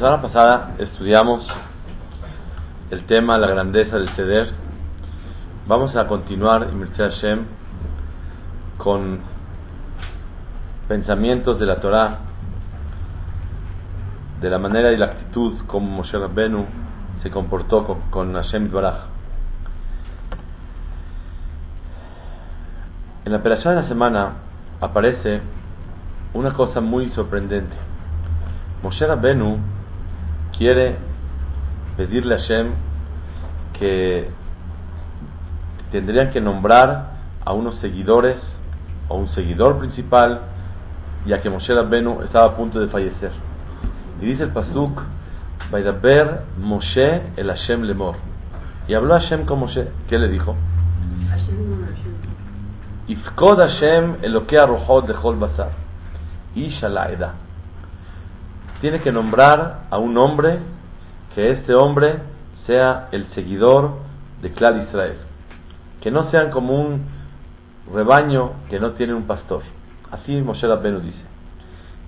Semana pasada estudiamos el tema la grandeza del ceder. Vamos a continuar, Hashem, con pensamientos de la Torah, de la manera y la actitud como Moshe Rabbenu se comportó con, Hashem Baraj. En la operación de la semana aparece una cosa muy sorprendente. Moshe Rabbenu quiere pedirle a Hashem que tendrían que nombrar a unos seguidores o un seguidor principal, ya que Moshe Rabbenu estaba a punto de fallecer. Y dice el pasuk, Vaidaber Moshe el Hashem lemor. Y habló Hashem con Moshe. ¿Qué le dijo? Ifkod Hashem eloquea rohot de Basar. Isha la tiene que nombrar a un hombre que este hombre sea el seguidor de Clad Israel. Que no sean como un rebaño que no tiene un pastor. Así Moshe Rabbenu dice.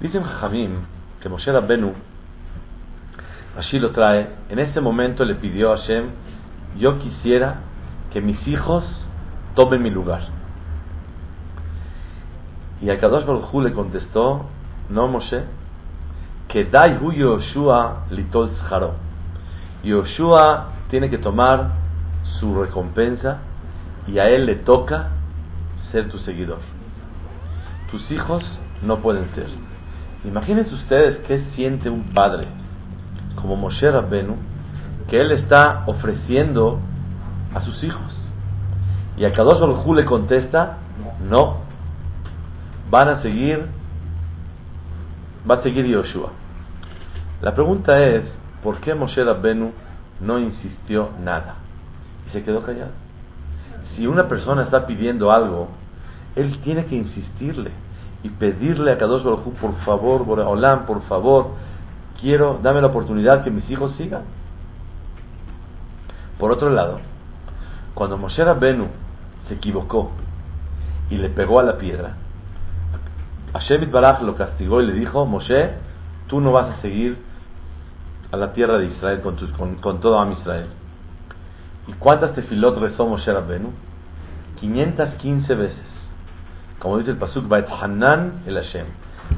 Dicen Jamim que Moshe Rabbenu, así lo trae, en ese momento le pidió a Hashem, yo quisiera que mis hijos tomen mi lugar. Y a Kadosh Baruj le contestó, no Moshe, que Dai Hu Yoshua Litol Yoshua tiene que tomar su recompensa y a él le toca ser tu seguidor. Tus hijos no pueden ser. Imagínense ustedes qué siente un padre como Moshe Rabbenu que él está ofreciendo a sus hijos. Y a Kadosh Baruj le contesta, no, van a seguir, va a seguir Yoshua. La pregunta es, ¿por qué Moshe Rabbenu no insistió nada? Y se quedó callado. Si una persona está pidiendo algo, él tiene que insistirle y pedirle a Kadosh Baruj por favor, Boreolam, por favor, quiero, dame la oportunidad que mis hijos sigan. Por otro lado, cuando Moshe Rabbenu se equivocó y le pegó a la piedra, Hashem Baraj lo castigó y le dijo, Moshe, tú no vas a seguir a la tierra de Israel con, con, con todo Am Israel. ¿Y cuántas tefilot rezó Moshe Rabbenu? 515 veces. Como dice el pasuk, Bait Hanan el Hashem.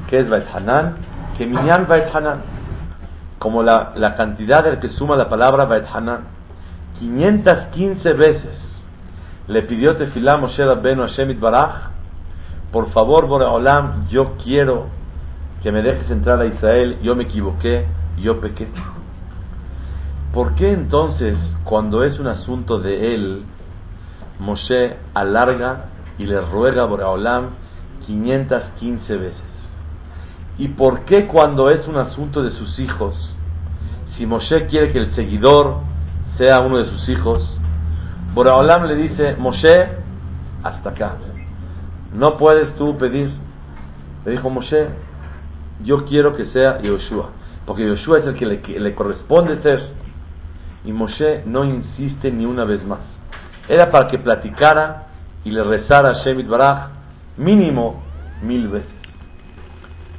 ¿Qué es Bait Hanan? Que Minyan Bait Hanan. Como la, la cantidad del que suma la palabra Bait Hanan. 515 veces le pidió tefilá Moshe Rabbenu a Shemit Baraj. Por favor, Boreolam, yo quiero que me dejes entrar a Israel. Yo me equivoqué yo pequé. ¿Por qué entonces, cuando es un asunto de él, Moshe alarga y le ruega a Boraholam 515 veces? ¿Y por qué cuando es un asunto de sus hijos, si Moshe quiere que el seguidor sea uno de sus hijos, Boraholam le dice, Moshe, hasta acá. No puedes tú pedir. Le dijo Moshe, yo quiero que sea Yoshua porque Yoshua es el que le, corresponde ser. Y Moshe no insiste ni una vez más. Era para que platicara y le rezara a Shemit Baraj mínimo mil veces.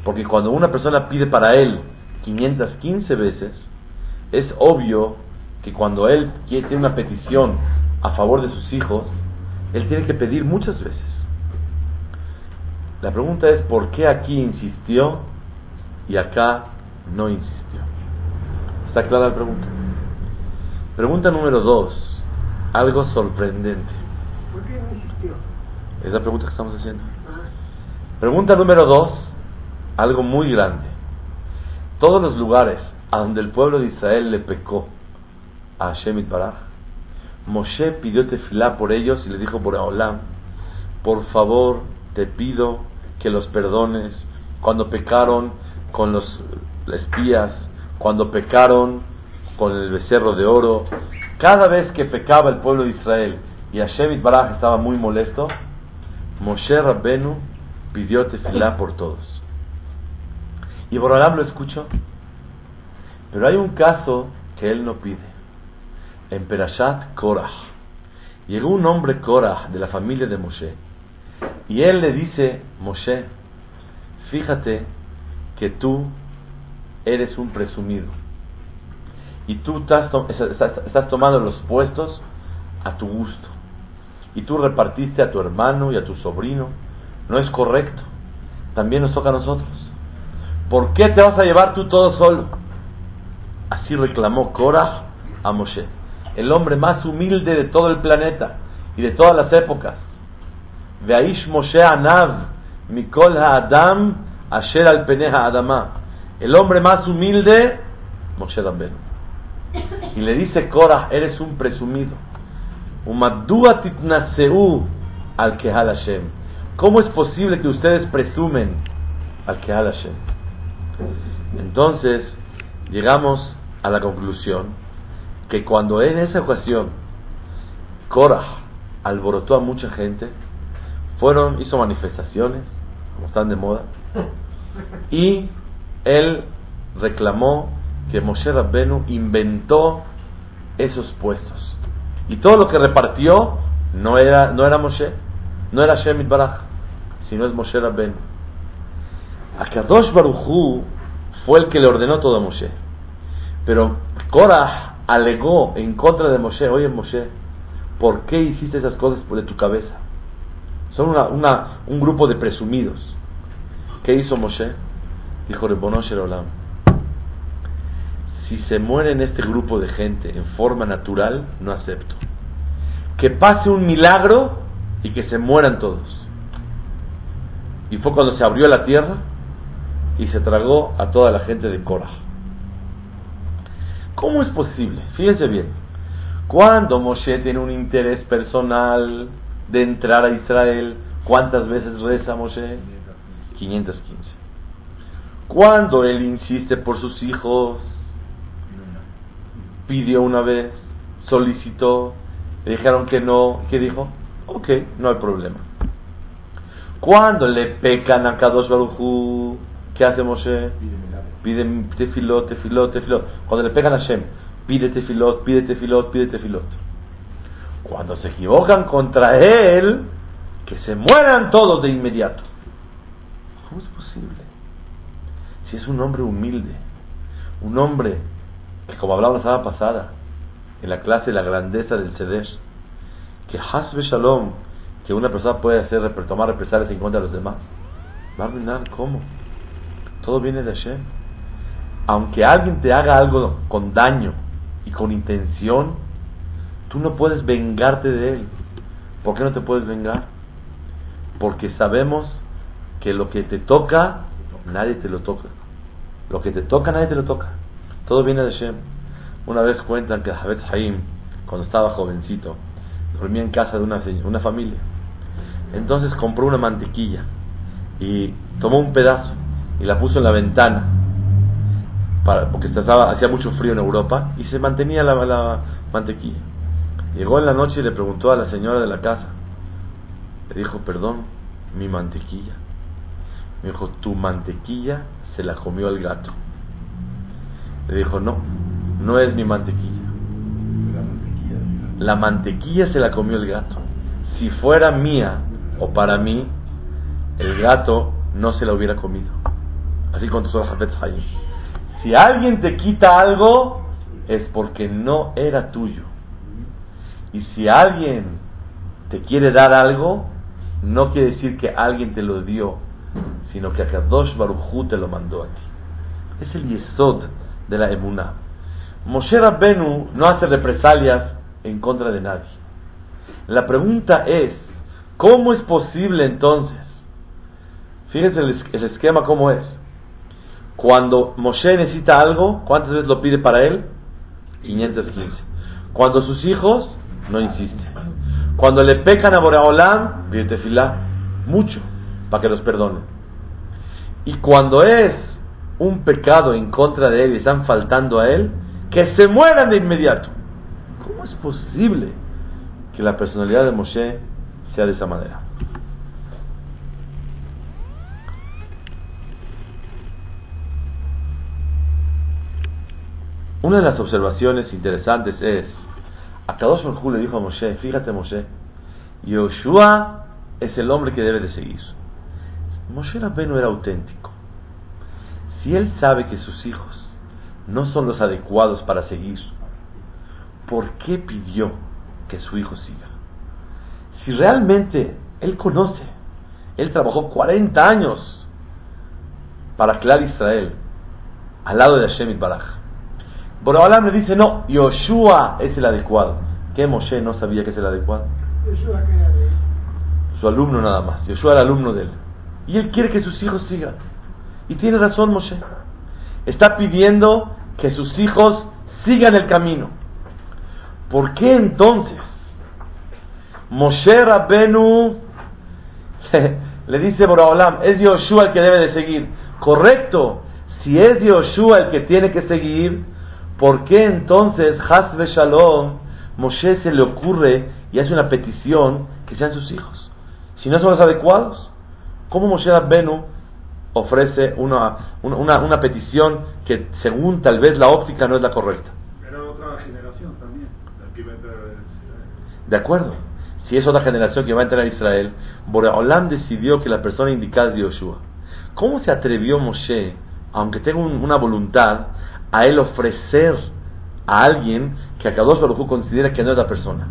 Porque cuando una persona pide para él 515 veces, es obvio que cuando él tiene una petición a favor de sus hijos, él tiene que pedir muchas veces. La pregunta es, ¿por qué aquí insistió y acá no insistió. ¿Está clara la pregunta? Pregunta número dos, algo sorprendente. ¿Por qué no insistió? Es la pregunta que estamos haciendo. Pregunta número dos, algo muy grande. Todos los lugares a donde el pueblo de Israel le pecó a Shemit Baraj, Moshe pidió tefilá por ellos y le dijo por Aolam, por favor te pido que los perdones cuando pecaron con los espías, cuando pecaron con el becerro de oro, cada vez que pecaba el pueblo de Israel y Hashem Baraj estaba muy molesto, Moshe Rabbenu pidió tefilá por todos. Y Borolam lo escuchó. Pero hay un caso que él no pide. En Perashat Korah. Llegó un hombre Korah de la familia de Moshe. Y él le dice, Moshe, fíjate que tú eres un presumido. Y tú estás, estás tomando los puestos a tu gusto. Y tú repartiste a tu hermano y a tu sobrino. No es correcto. También nos toca a nosotros. ¿Por qué te vas a llevar tú todo solo? Así reclamó Korah a Moshe, el hombre más humilde de todo el planeta y de todas las épocas. Veaish Moshe Anav, Mikol Ha'adam, Asher al Adama. El hombre más humilde, Moshe Dambenu. Y le dice Korah, eres un presumido. Al Hashem. ¿Cómo es posible que ustedes presumen al Kehal Hashem? Entonces, llegamos a la conclusión que cuando en esa ocasión Korah alborotó a mucha gente, fueron, hizo manifestaciones, como están de moda, y él reclamó que Moshe Rabbenu inventó esos puestos. Y todo lo que repartió no era, no era Moshe, no era Shemit Baraj, sino es Moshe Rabbenu. Akadosh Baruchu fue el que le ordenó todo a Moshe. Pero Korah alegó en contra de Moshe, oye Moshe, ¿por qué hiciste esas cosas de tu cabeza? Son una, un grupo de presumidos. ¿Qué hizo Moshe? Dijo Rebono Olam, si se muere en este grupo de gente en forma natural, no acepto. Que pase un milagro y que se mueran todos. Y fue cuando se abrió la tierra y se tragó a toda la gente de Korah. ¿Cómo es posible? Fíjense bien. Cuando Moshe tiene un interés personal de entrar a Israel, ¿cuántas veces reza Moshe? 515. Cuando él insiste por sus hijos, pidió una vez, solicitó, le dijeron que no, ¿qué dijo? Ok, no hay problema. Cuando le pecan a Kadosh Baruj ¿qué hace Moshe? pide tefilot, tefilot, tefilot. Cuando le pegan a Hashem, pide tefilot, pide tefilot, pide tefilot. Cuando se equivocan contra él, que se mueran todos de inmediato. ¿Cómo es posible? Si es un hombre humilde, un hombre que como hablamos la semana pasada, en la clase de la grandeza del Seder, que Hasbe Shalom, que una persona puede hacer, tomar represalias en contra de los demás. Va a ¿cómo? Todo viene de Hashem aunque alguien te haga algo con daño y con intención, tú no puedes vengarte de él. ¿Por qué no te puedes vengar? Porque sabemos que lo que te toca, nadie te lo toca. Lo que te toca, nadie te lo toca. Todo viene de Shem. Una vez cuentan que Javet Haim, cuando estaba jovencito, dormía en casa de una, una familia. Entonces compró una mantequilla y tomó un pedazo y la puso en la ventana porque estaba, hacía mucho frío en Europa y se mantenía la mantequilla. Llegó en la noche y le preguntó a la señora de la casa. Le dijo, perdón, mi mantequilla. Me dijo, tu mantequilla se la comió el gato. Le dijo, no, no es mi mantequilla. La mantequilla se la comió el gato. Si fuera mía o para mí, el gato no se la hubiera comido. Así contestó Jafet Hayim. Si alguien te quita algo, es porque no era tuyo. Y si alguien te quiere dar algo, no quiere decir que alguien te lo dio, sino que Akadosh Baruchu te lo mandó a ti. Es el yesod de la emuná. Moshe Rabbenu no hace represalias en contra de nadie. La pregunta es, ¿cómo es posible entonces? Fíjense el esquema cómo es. Cuando Moshe necesita algo, ¿cuántas veces lo pide para él? 515. Cuando sus hijos, no insiste. Cuando le pecan a Boreolam, pide tefilá, mucho, para que los perdone. Y cuando es un pecado en contra de él y están faltando a él, que se mueran de inmediato. ¿Cómo es posible que la personalidad de Moshe sea de esa manera? Una de las observaciones interesantes es, a Kadosh Baruj le dijo a Moshe, fíjate Moshe, Yoshua es el hombre que debe de seguir. Moshe Rabbeinu era auténtico. Si él sabe que sus hijos no son los adecuados para seguir, ¿por qué pidió que su hijo siga? Si realmente él conoce, él trabajó 40 años para Clar Israel, al lado de Hashem y Baraj. Borobalam le dice, no, Yoshua es el adecuado. ¿Qué Moshe no sabía que es el adecuado? Su alumno nada más. Yoshua era el alumno de él. Y él quiere que sus hijos sigan. Y tiene razón Moshe. Está pidiendo que sus hijos sigan el camino. ¿Por qué entonces Moshe Rabbenu le dice Boraholam, es Yoshua el que debe de seguir? Correcto, si es Yoshua el que tiene que seguir, ¿por qué entonces Hasbe Shalom Moshe se le ocurre y hace una petición que sean sus hijos? Si no son los adecuados, ¿cómo Moshe Rabbenu ofrece una, una, una, petición que según tal vez la óptica no es la correcta. Era otra generación también, De acuerdo. Si es otra generación que va a entrar a Israel, Boreolam decidió que la persona indicada es Yoshua. ¿Cómo se atrevió Moshe, aunque tenga una voluntad, a él ofrecer a alguien que a Kadosh Baruj considera que no es la persona?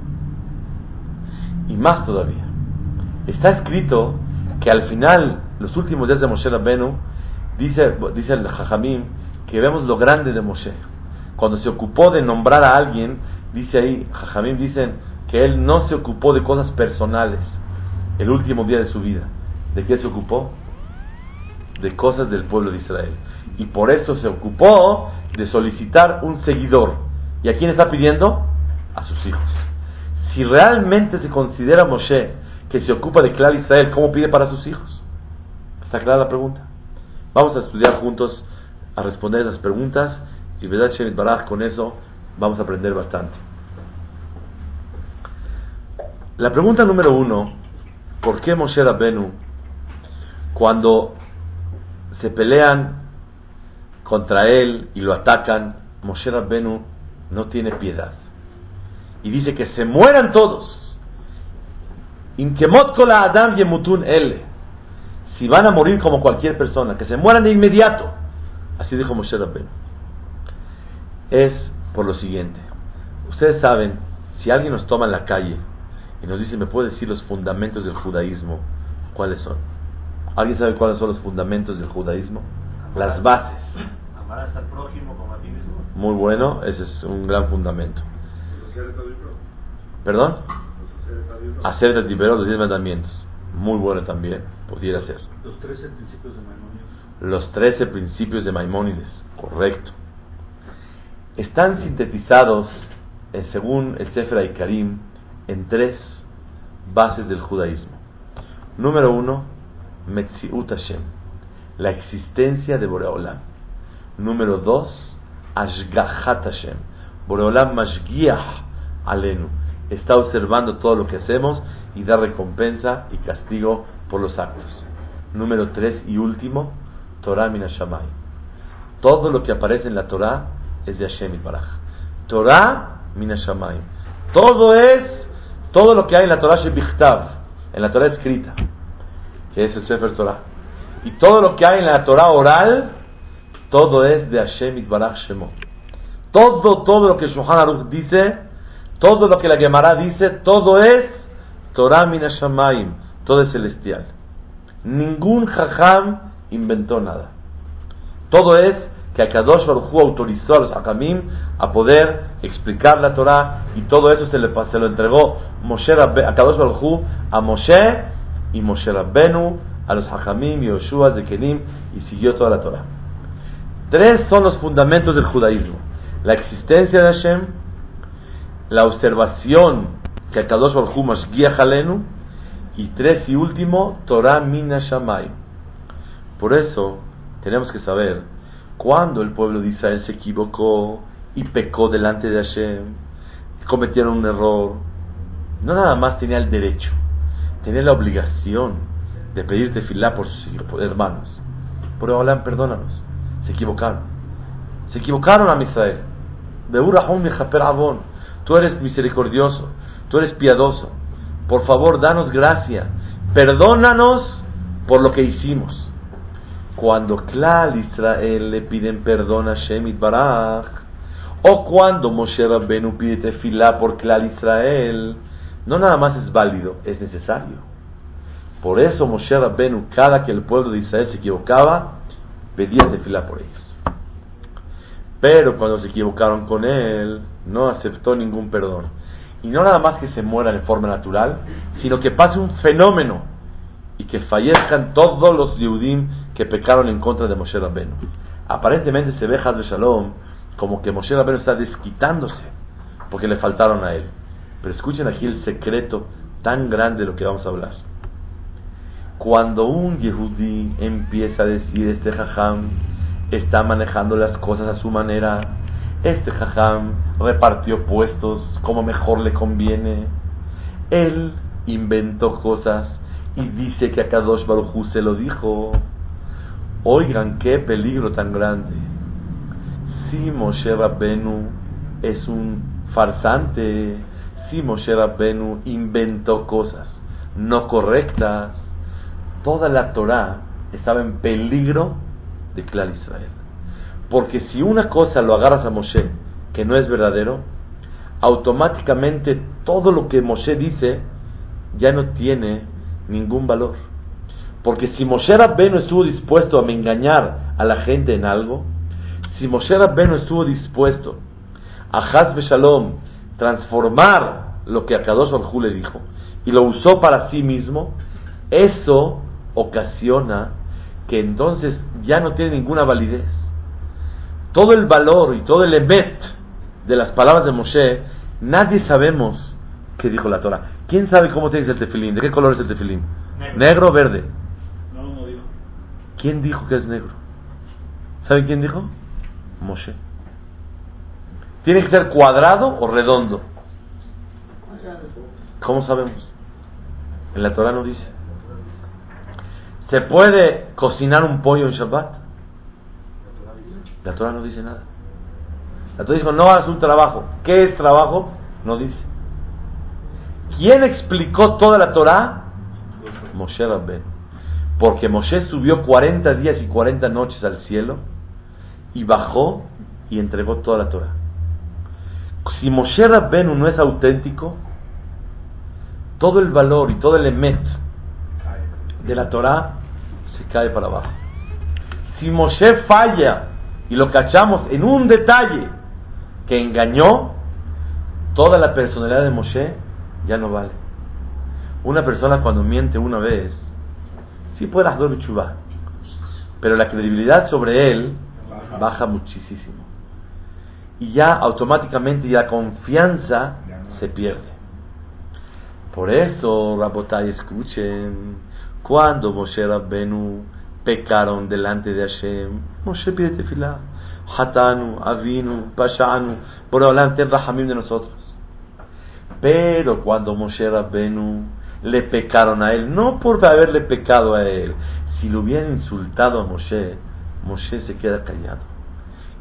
Y más todavía. Está escrito que al final los últimos días de Moshe Rabbenu, dice, dice el Jajamim, que vemos lo grande de Moshe. Cuando se ocupó de nombrar a alguien, dice ahí, Jajamim dicen que él no se ocupó de cosas personales el último día de su vida. ¿De qué se ocupó? De cosas del pueblo de Israel. Y por eso se ocupó de solicitar un seguidor. ¿Y a quién está pidiendo? A sus hijos. Si realmente se considera Moshe que se ocupa de Clar Israel, ¿cómo pide para sus hijos? ¿Está clara la pregunta? Vamos a estudiar juntos, a responder esas preguntas y verdad Shemit Baraj con eso vamos a aprender bastante. La pregunta número uno, ¿por qué Moshe Rabbenu cuando se pelean contra él y lo atacan, Moshe Rabbenu no tiene piedad y dice que se mueran todos. Inkemot la Adam yemutun ele si van a morir como cualquier persona, que se mueran de inmediato. Así dijo Moshe Rabbeinu. Es por lo siguiente. Ustedes saben, si alguien nos toma en la calle y nos dice, ¿me puede decir los fundamentos del judaísmo? ¿Cuáles son? ¿Alguien sabe cuáles son los fundamentos del judaísmo? Las bases. Amar al prójimo como a ti mismo. Muy bueno, ese es un gran fundamento. ¿Perdón? Hacer el los diez mandamientos. Muy bueno también, pudiera ser. Los 13 principios de Maimónides. Los 13 principios de Maimónides, correcto. Están sintetizados, eh, según el Sefer Karim, en tres bases del judaísmo. Número uno, Metziut Hashem, la existencia de Boreolam. Número dos, Ashgahat Hashem, Boreolam Mashgiach Alenu, está observando todo lo que hacemos y da recompensa y castigo por los actos. Número tres y último, Torah Minashamay. Todo lo que aparece en la Torah es de Hashem y Baraj. Torah Minashamay. Todo es, todo lo que hay en la Torah Shebichtav, en la Torah escrita, que es el Sefer Torah. Y todo lo que hay en la Torah oral, todo es de Hashem y Baraj Shemo. Todo, todo lo que Shulchan Aruch dice, todo lo que la Gemara dice, todo es Torah Minashamayim, todo es celestial. Ningún jajam inventó nada. Todo es que Akadosh Baruj autorizó a los hakamim a poder explicar la Torah y todo eso se, le, se lo entregó Moshe Akadosh Baruj a Moshe y Moshe Rabbenu a los hakamim y Yoshua de Kenim y siguió toda la Torah. Tres son los fundamentos del judaísmo. La existencia de Hashem, la observación que Akadosh Baruj guía Jalenu, y tres y último, Torah Mina Shamay. Por eso tenemos que saber cuando el pueblo de Israel se equivocó y pecó delante de Hashem, cometieron un error, no nada más tenía el derecho, tenía la obligación de pedirte filá por sus hermanos. Por Olam, perdónanos, se equivocaron. Se equivocaron a Israel. Tú eres misericordioso tú eres piadoso, por favor danos gracia, perdónanos por lo que hicimos. cuando Klal Israel le piden perdón a Shemit Baraj, o cuando Moshe Rabbenu pide tefilá por Klal Israel, no nada más es válido, es necesario. Por eso Moshe Rabbenu, cada que el pueblo de Israel se equivocaba, pedía tefilá por ellos. Pero cuando se equivocaron con él, no aceptó ningún perdón. Y no nada más que se muera de forma natural, sino que pase un fenómeno y que fallezcan todos los Yehudim que pecaron en contra de Moshe Rabbenu. Aparentemente se ve de Shalom como que Moshe Rabbenu está desquitándose porque le faltaron a él. Pero escuchen aquí el secreto tan grande de lo que vamos a hablar. Cuando un Yehudi empieza a decir este jajam está manejando las cosas a su manera, este jajam repartió puestos como mejor le conviene, él inventó cosas y dice que a Kadosh Baruj se lo dijo. Oigan qué peligro tan grande. Si Moshe Rabbenu es un farsante, si Moshe Rabbenu inventó cosas no correctas, toda la Torah estaba en peligro de Clar Israel. Porque si una cosa lo agarras a Moshe que no es verdadero, automáticamente todo lo que Moshe dice ya no tiene ningún valor. Porque si Moshe Rabbenu estuvo dispuesto a engañar a la gente en algo, si Moshe Rabbenu estuvo dispuesto a Hazbe Shalom transformar lo que Akadosh Baruj le dijo y lo usó para sí mismo, eso ocasiona que entonces ya no tiene ninguna validez. Todo el valor y todo el emet de las palabras de Moshe, nadie sabemos qué dijo la Torah. ¿Quién sabe cómo tiene el tefilín? ¿De qué color es el tefilín? ¿Negro o verde? ¿Quién dijo que es negro? ¿Sabe quién dijo? Moshe. ¿Tiene que ser cuadrado o redondo? ¿Cómo sabemos? En la Torah no dice. ¿Se puede cocinar un pollo en Shabbat? La Torah no dice nada. La Torah dijo, no hagas un trabajo. ¿Qué es trabajo? No dice. ¿Quién explicó toda la Torah? Moshe Rabben. Porque Moshe subió 40 días y 40 noches al cielo y bajó y entregó toda la Torah. Si Moshe Rabbenu no es auténtico, todo el valor y todo el emet de la Torah se cae para abajo. Si Moshe falla y lo cachamos en un detalle que engañó, toda la personalidad de Moshe ya no vale. Una persona cuando miente una vez sí puede hacer chuva, pero la credibilidad sobre él baja muchísimo. Y ya automáticamente la confianza se pierde. Por eso, Rabotai, escuchen, cuando Moshe Rabbenu pecaron delante de Hashem, Moshe pide tefilá, Hatanu, Avinu, Pashanu, por delante el Rahamim de nosotros. Pero cuando Moshe Rabbenu le pecaron a él, no por haberle pecado a él. Si lo hubieran insultado a Moshe, Moshe se queda callado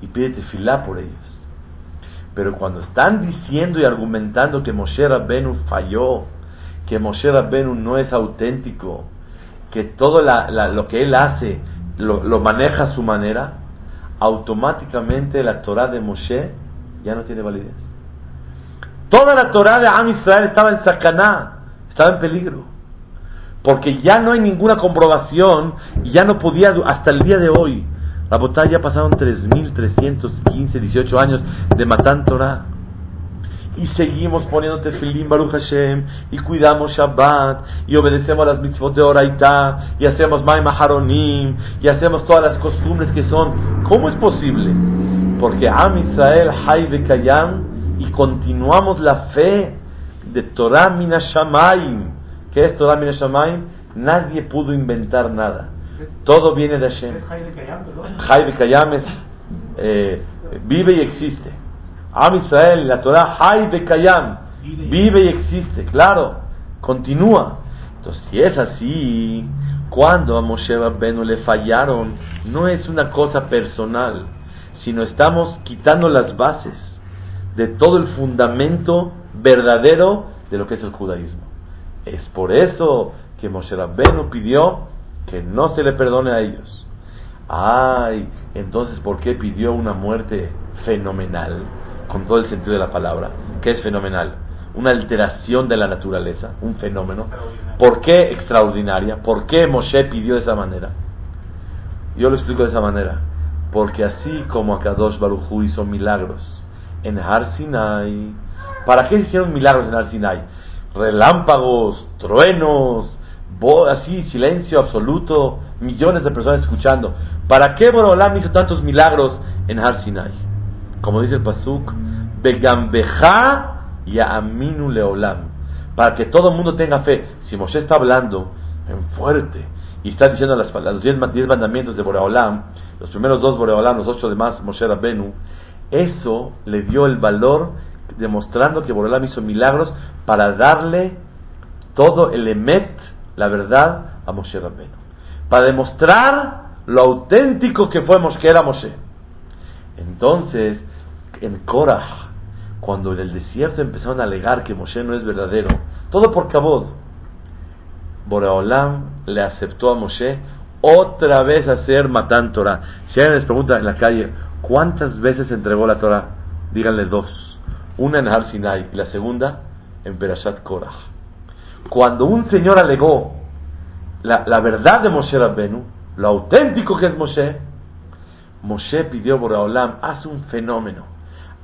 y pide tefilá por ellos. Pero cuando están diciendo y argumentando que Moshe Rabbenu falló, que Moshe Rabbenu no es auténtico, que todo lo que él hace lo, maneja a su manera, automáticamente la Torah de Moshe ya no tiene validez. Toda la Torah de Am Israel estaba en Sacaná, estaba en peligro. Porque ya no hay ninguna comprobación y ya no podía, hasta el día de hoy, la botalla ya pasaron 3.315, 18 años de Matan Torah. Y seguimos poniendo Tefilim Baruch Hashem, y cuidamos Shabbat, y obedecemos a las mitzvot de Oraita, y hacemos Maim Haronim, y hacemos todas las costumbres que son. ¿Cómo es posible? Porque Am Israel, Hay Kayam, y continuamos la fe de Torah Minashamaim. ¿Qué es Torah Minashamaim? Nadie pudo inventar nada. Todo viene de Hashem. Jai Kayam es eh, vive y existe. Am Israel, la Torah Jai Kayam, vive y existe, claro, continúa. Entonces, si es así, cuando a Moshe Rabbenu le fallaron, no es una cosa personal, sino estamos quitando las bases de todo el fundamento verdadero de lo que es el judaísmo. Es por eso que Moshe Rabbeinu pidió que no se le perdone a ellos. Ay, entonces, ¿por qué pidió una muerte fenomenal? Con todo el sentido de la palabra. ¿Qué es fenomenal? Una alteración de la naturaleza, un fenómeno. ¿Por qué extraordinaria? ¿Por qué Moshe pidió de esa manera? Yo lo explico de esa manera. Porque así como Akadosh Baruchu hizo milagros en Har Sinai, ¿para qué hicieron milagros en Har Sinai? Relámpagos, truenos, así, silencio absoluto, millones de personas escuchando. ¿Para qué Borolam hizo tantos milagros en Har Sinai? Como dice el Pasuk, Begambeja y Aminu Leolam. Para que todo el mundo tenga fe. Si Moshe está hablando en fuerte y está diciendo las, los diez, mandamientos de Boreolam, los primeros dos Boreolam, los ocho demás Moshe Rabbenu, eso le dio el valor demostrando que Boreolam hizo milagros para darle todo el emet, la verdad, a Moshe Rabbenu. Para demostrar lo auténtico que fue que era Moshe. Entonces, en Korah, cuando en el desierto empezaron a alegar que Moshe no es verdadero, todo por Kabod, Boreolam le aceptó a Moshe otra vez hacer Matan Torah. Si alguien les pregunta en la calle, ¿cuántas veces entregó la Torah? Díganle dos. Una en Har Sinai y la segunda en Berashat Korah. Cuando un señor alegó la, la verdad de Moshe Rabbenu, lo auténtico que es Moshe, Moshe pidió a Boreolam, haz un fenómeno,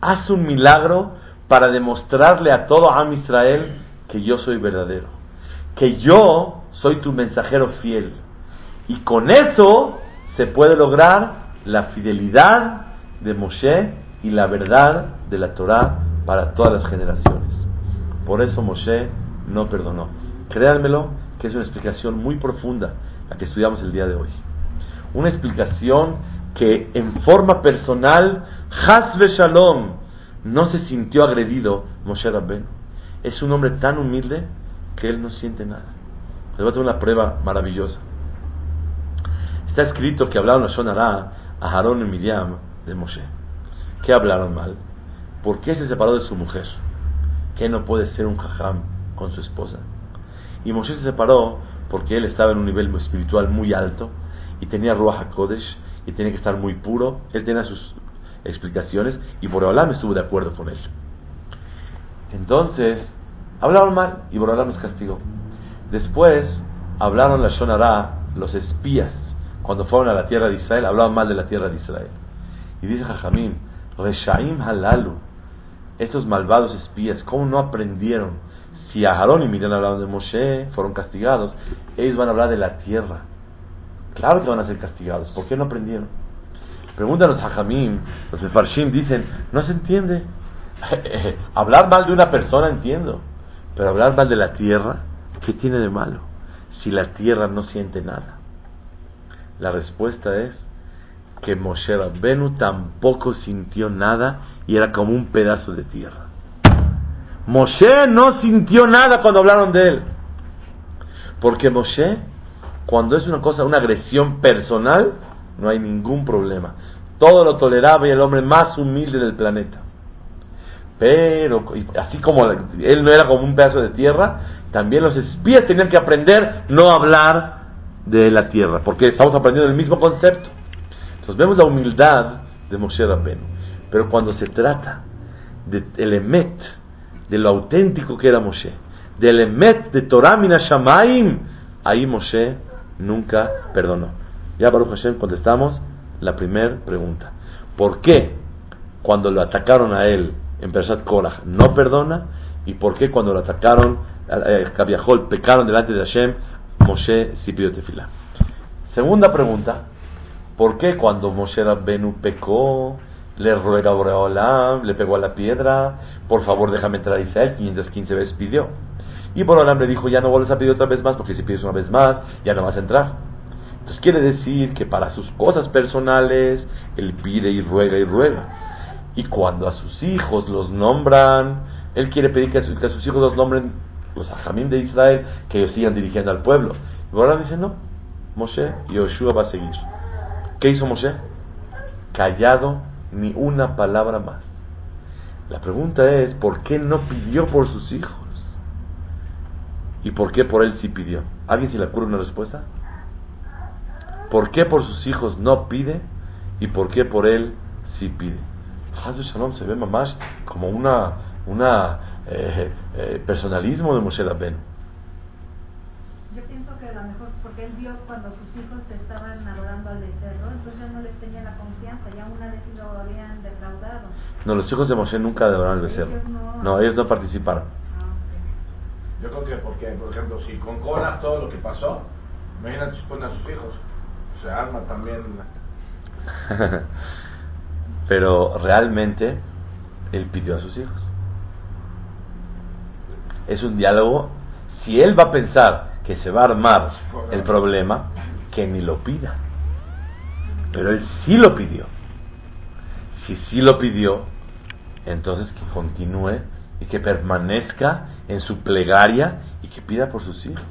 haz un milagro para demostrarle a todo Am Israel que yo soy verdadero que yo soy tu mensajero fiel. Y con eso se puede lograr la fidelidad de Moshe y la verdad de la Torah para todas las generaciones. Por eso Moshe no perdonó. Créanmelo que es una explicación muy profunda la que estudiamos el día de hoy. Una explicación que en forma personal, Hasbe Shalom, no se sintió agredido Moshe Rabben. Es un hombre tan humilde que él no siente nada. Les voy a tener una prueba maravillosa. Está escrito que hablaron a Shonara, a Harón y Miriam de Moshe. ¿Qué hablaron mal? ¿Por qué se separó de su mujer? Que no puede ser un jajam con su esposa. Y Moshe se separó porque él estaba en un nivel espiritual muy alto y tenía Ruach HaKodesh y tenía que estar muy puro. Él tenía sus explicaciones y me estuvo de acuerdo con él. Entonces, Hablaron mal y Borolam los castigó. Después hablaron la Shonara, los espías, cuando fueron a la tierra de Israel, hablaban mal de la tierra de Israel. Y dice Jajamín, Reshaim halalu, estos malvados espías, ¿cómo no aprendieron? Si a Aarón y Miriam hablaron de Moshe, fueron castigados, ellos van a hablar de la tierra. Claro que van a ser castigados, ¿por qué no aprendieron? Pregúntanos a Jamín, los Farshim dicen, no se entiende. Hablar mal de una persona entiendo, pero hablar mal de la tierra, ¿qué tiene de malo? Si la tierra no siente nada. La respuesta es que Moshe Rabbenu tampoco sintió nada y era como un pedazo de tierra. Moshe no sintió nada cuando hablaron de él. Porque Moshe, cuando es una cosa, una agresión personal, no hay ningún problema. Todo lo toleraba y el hombre más humilde del planeta. Pero, así como él no era como un pedazo de tierra, también los espías tenían que aprender no hablar de la tierra, porque estamos aprendiendo el mismo concepto. Entonces vemos la humildad de Moshe Rabbeinu. Pero cuando se trata del emet, de lo auténtico que era Moshe, del emet de Torah Shamaim, ahí Moshe nunca perdonó. Ya Baruch Hashem contestamos la primera pregunta. ¿Por qué cuando lo atacaron a él en Persat Korach no perdona y por qué cuando lo atacaron eh, Kabiahol pecaron delante de Hashem Moshe sí pidió tefila segunda pregunta. ¿por qué cuando Moshe Rabbenu pecó le ruega a le pegó a la piedra por favor déjame entrar a Israel 515 veces pidió y Boreolam le dijo ya no vuelves a pedir otra vez más porque si pides una vez más ya no vas a entrar entonces quiere decir que para sus cosas personales él pide y ruega y ruega y cuando a sus hijos los nombran, él quiere pedir que a sus, hijos los nombren los ajamín de Israel, que ellos sigan dirigiendo al pueblo. Y ahora dice, no, Moshe, Yoshua va a seguir. ¿Qué hizo Moshe? Callado, ni una palabra más. La pregunta es, ¿por qué no pidió por sus hijos? ¿Y por qué por él sí pidió? ¿Alguien se le ocurre una respuesta? ¿Por qué por sus hijos no pide y por qué por él sí pide? Hazle Shalom se ve más como una, una eh, eh, personalismo de Moshe Rabbeinu. Yo pienso que a lo mejor porque él vio cuando sus hijos estaban adorando al becerro, entonces no les tenía la confianza, ya una vez lo habían defraudado. No, los hijos de Moshe nunca adoraron al becerro. Ellos no. No, ellos no participaron. Yo creo que porque, por ejemplo, si con todo lo que pasó, imagínate si ponen a sus hijos, se arma también. Pero realmente él pidió a sus hijos. Es un diálogo. Si él va a pensar que se va a armar el problema, que ni lo pida. Pero él sí lo pidió. Si sí lo pidió, entonces que continúe y que permanezca en su plegaria y que pida por sus hijos.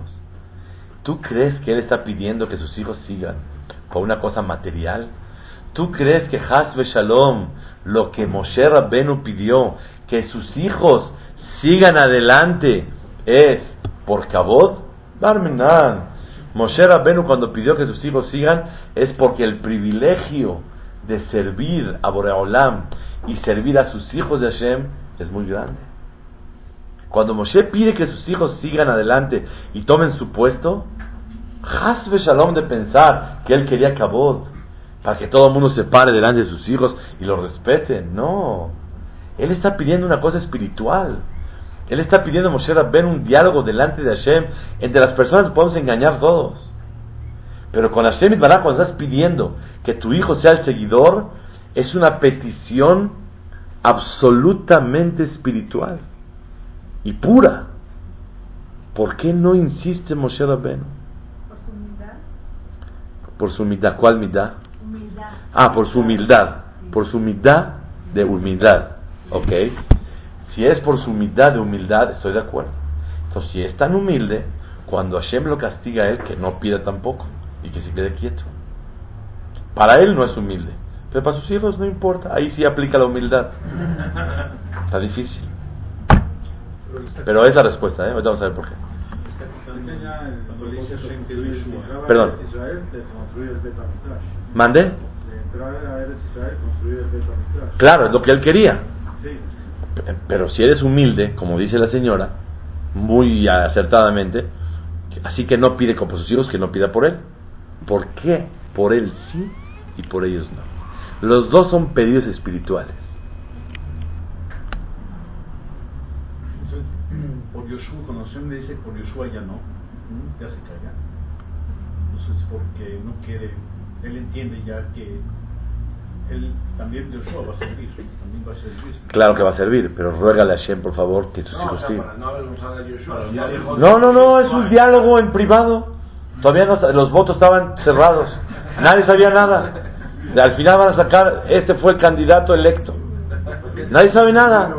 ¿Tú crees que él está pidiendo que sus hijos sigan por una cosa material? ¿Tú crees que Hasbe Shalom, lo que Moshe Rabbenu pidió, que sus hijos sigan adelante, es por Kabod? Barmenan. Moshe Rabbenu cuando pidió que sus hijos sigan es porque el privilegio de servir a Boreolam y servir a sus hijos de Hashem es muy grande. Cuando Moshe pide que sus hijos sigan adelante y tomen su puesto, Hasbe Shalom de pensar que él quería Kabod, para que todo el mundo se pare delante de sus hijos y los respeten. No, él está pidiendo una cosa espiritual. Él está pidiendo a Moshe Rabben un diálogo delante de Hashem. Entre las personas podemos engañar todos. Pero con Hashem y cuando estás pidiendo que tu hijo sea el seguidor, es una petición absolutamente espiritual y pura. ¿Por qué no insiste Moshe Rabbeinu? Por su humildad. Por su humildad. ¿Cuál humildad? Humildad. Ah, por su humildad. Por su humildad de humildad. ¿Ok? Si es por su humildad de humildad, estoy de acuerdo. Entonces, si es tan humilde, cuando Hashem lo castiga a él, que no pida tampoco y que se quede quieto. Para él no es humilde, pero para sus hijos no importa. Ahí sí aplica la humildad. Está difícil. Pero es la respuesta, ¿eh? Vamos a ver por qué. Perdón. ¿Mande? Claro, es lo que él quería. Pero si eres humilde, como dice la señora, muy acertadamente, así que no pide como sus hijos, que no pida por él. ¿Por qué? Por él sí y por ellos no. Los dos son pedidos espirituales. Entonces, por Yoshua, cuando Hashem le dice por Yoshua ya no, ¿mm? ya se calla. Entonces, porque no quiere, él entiende ya que él también Yoshua va a servir, también va a servir. Claro que va a servir, pero ruégale a Hashem, por favor, que tus No, o hijos sea, para no a Yoshua. Ya dijo- No, no, no, es un diálogo en privado. Todavía no, los votos estaban cerrados. Nadie sabía nada. Al final van a sacar, este fue el candidato electo. Nadie sabe nada.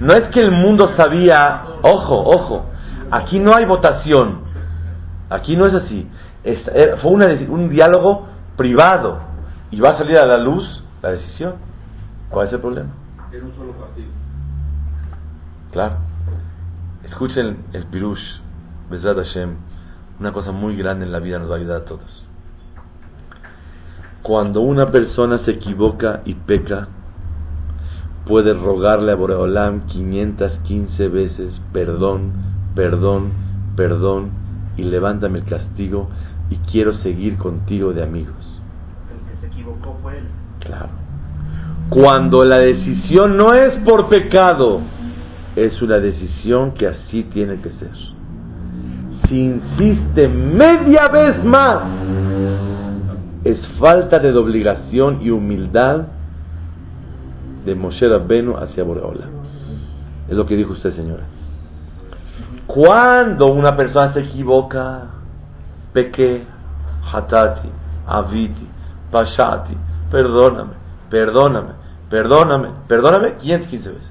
No es que el mundo sabía, ojo, ojo, aquí no hay votación. Aquí no es así. Es- eh, fue una un diálogo privado y va a salir a la luz la decisión. ¿Cuál es el problema? Era un solo partido. Claro. Escuchen el Pirush, Bezrat Hashem. Una cosa muy grande en la vida nos va a ayudar a todos. Cuando una persona se equivoca y peca, puede rogarle a Boreolam 515 veces, perdón, perdón, perdón, y levántame el castigo y quiero seguir contigo de amigos. El que se equivocó fue él. Claro. Cuando la decisión no es por pecado, es una decisión que así tiene que ser. Si insiste media vez más, es falta de obligación y humildad de Moshe Rabbenu hacia Boreola. Es lo que dijo usted, señora. Cuando una persona se equivoca, pequé, hatati, aviti, pashati, perdóname, perdóname, perdóname, perdóname 515 veces.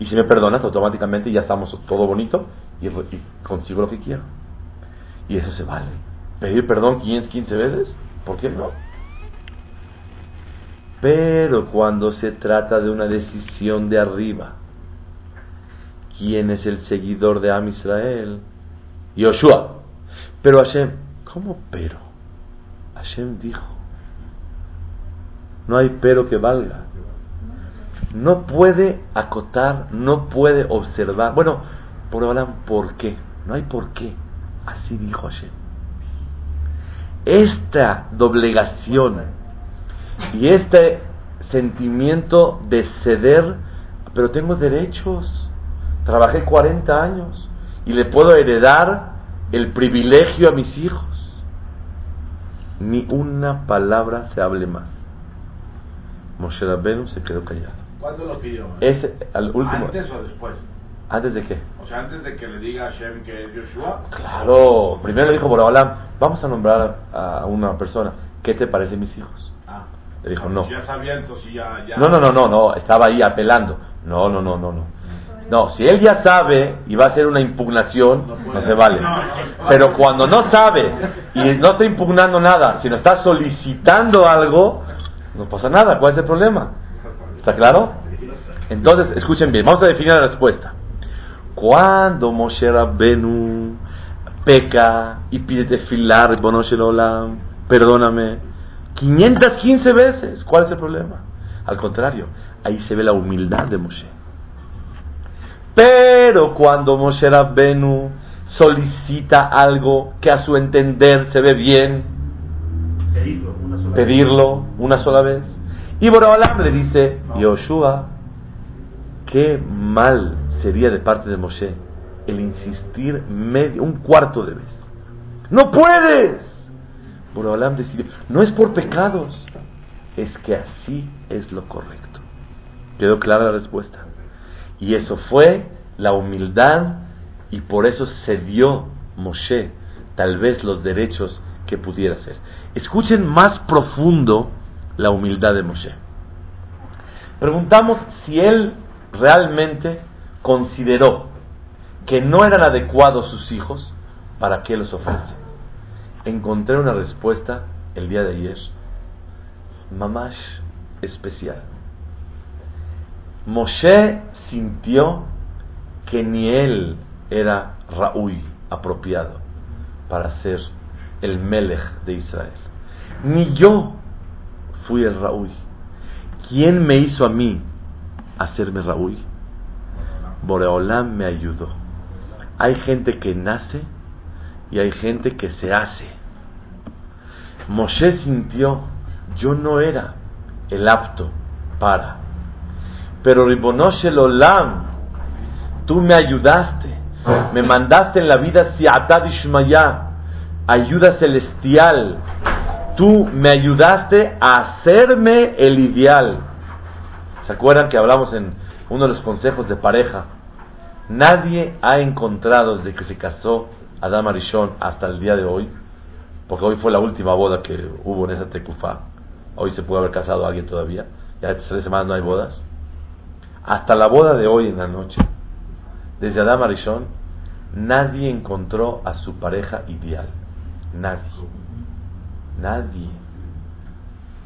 Y si me perdonas, automáticamente ya estamos todo bonito y, consigo lo que quiero. Y eso se vale. Pedir perdón 515 veces, ¿por qué no? Pero cuando se trata de una decisión de arriba, ¿quién es el seguidor de Am Israel? Yoshua. Pero Hashem, ¿cómo pero? Hashem dijo, no hay pero que valga. No puede acotar, no puede observar. Bueno, por ¿por qué? No hay por qué. Así dijo Hashem. Esta doblegación y este sentimiento de ceder, pero tengo derechos. Trabajé 40 años y le puedo heredar el privilegio a mis hijos. Ni una palabra se hable más. Moshe Rabbeinu se quedó callado. ¿Cuándo lo pidió? Es al último. ¿Antes o después? ¿Antes de qué? O sea, antes de que le diga a Hashem que es Yoshua. Claro, primero le dijo Borobalam, vamos a nombrar a una persona. ¿Qué te parece mis hijos? Ah. Le dijo, no. Ya sabía, entonces ya, ya. No, no, no, no, no, estaba ahí apelando. No, no, no, no, no. No, si él ya sabe y va a hacer una impugnación, no se vale. Pero cuando no sabe y no está impugnando nada, sino está solicitando algo, no pasa nada. ¿Cuál es el problema? ¿Está claro? Entonces, escuchen bien, vamos a definir la respuesta. Cuando Moshe Rabbenu peca y pide tefilar, Olam, perdóname, 515 veces, ¿cuál es el problema? Al contrario, ahí se ve la humildad de Moshe. Pero cuando Moshe Rabbenu solicita algo que a su entender se ve bien, Pedirlo una sola pedirlo una sola vez. Y le dice, Yoshua, qué mal sería de parte de Moshe el insistir medio, un cuarto de vez. ¡No puedes! Borobalam decidió, no es por pecados, es que así es lo correcto. ¿Quedó clara la respuesta? Y eso fue la humildad y por eso se dio Moshe tal vez los derechos que pudiera ser. Escuchen más profundo la humildad de Moshe. Preguntamos si él realmente consideró que no eran adecuados sus hijos, ¿para qué los ofrece? Encontré una respuesta el día de ayer, mamash especial. Moshe sintió que ni él era Raúl apropiado para ser el Melech de Israel. Ni yo fui el Raúl. ¿Quién me hizo a mí hacerme Raúl? Boreolam me ayudó. Hay gente que nace y hay gente que se hace. Moshe sintió, yo no era el apto para. Pero Ribonosh el Olam, tú me ayudaste, me mandaste en la vida Siatad Ishmaya, ayuda celestial. Tú me ayudaste a hacerme el ideal. ¿Se acuerdan que hablamos en uno de los consejos de pareja? Nadie ha encontrado desde que se casó Adam Arishon hasta el día de hoy, porque hoy fue la última boda que hubo en esa tecufa. Hoy se puede haber casado alguien todavía. Ya estas tres semanas no hay bodas. Hasta la boda de hoy en la noche, desde Adam Arishon, nadie encontró a su pareja ideal. Nadie. Nadie.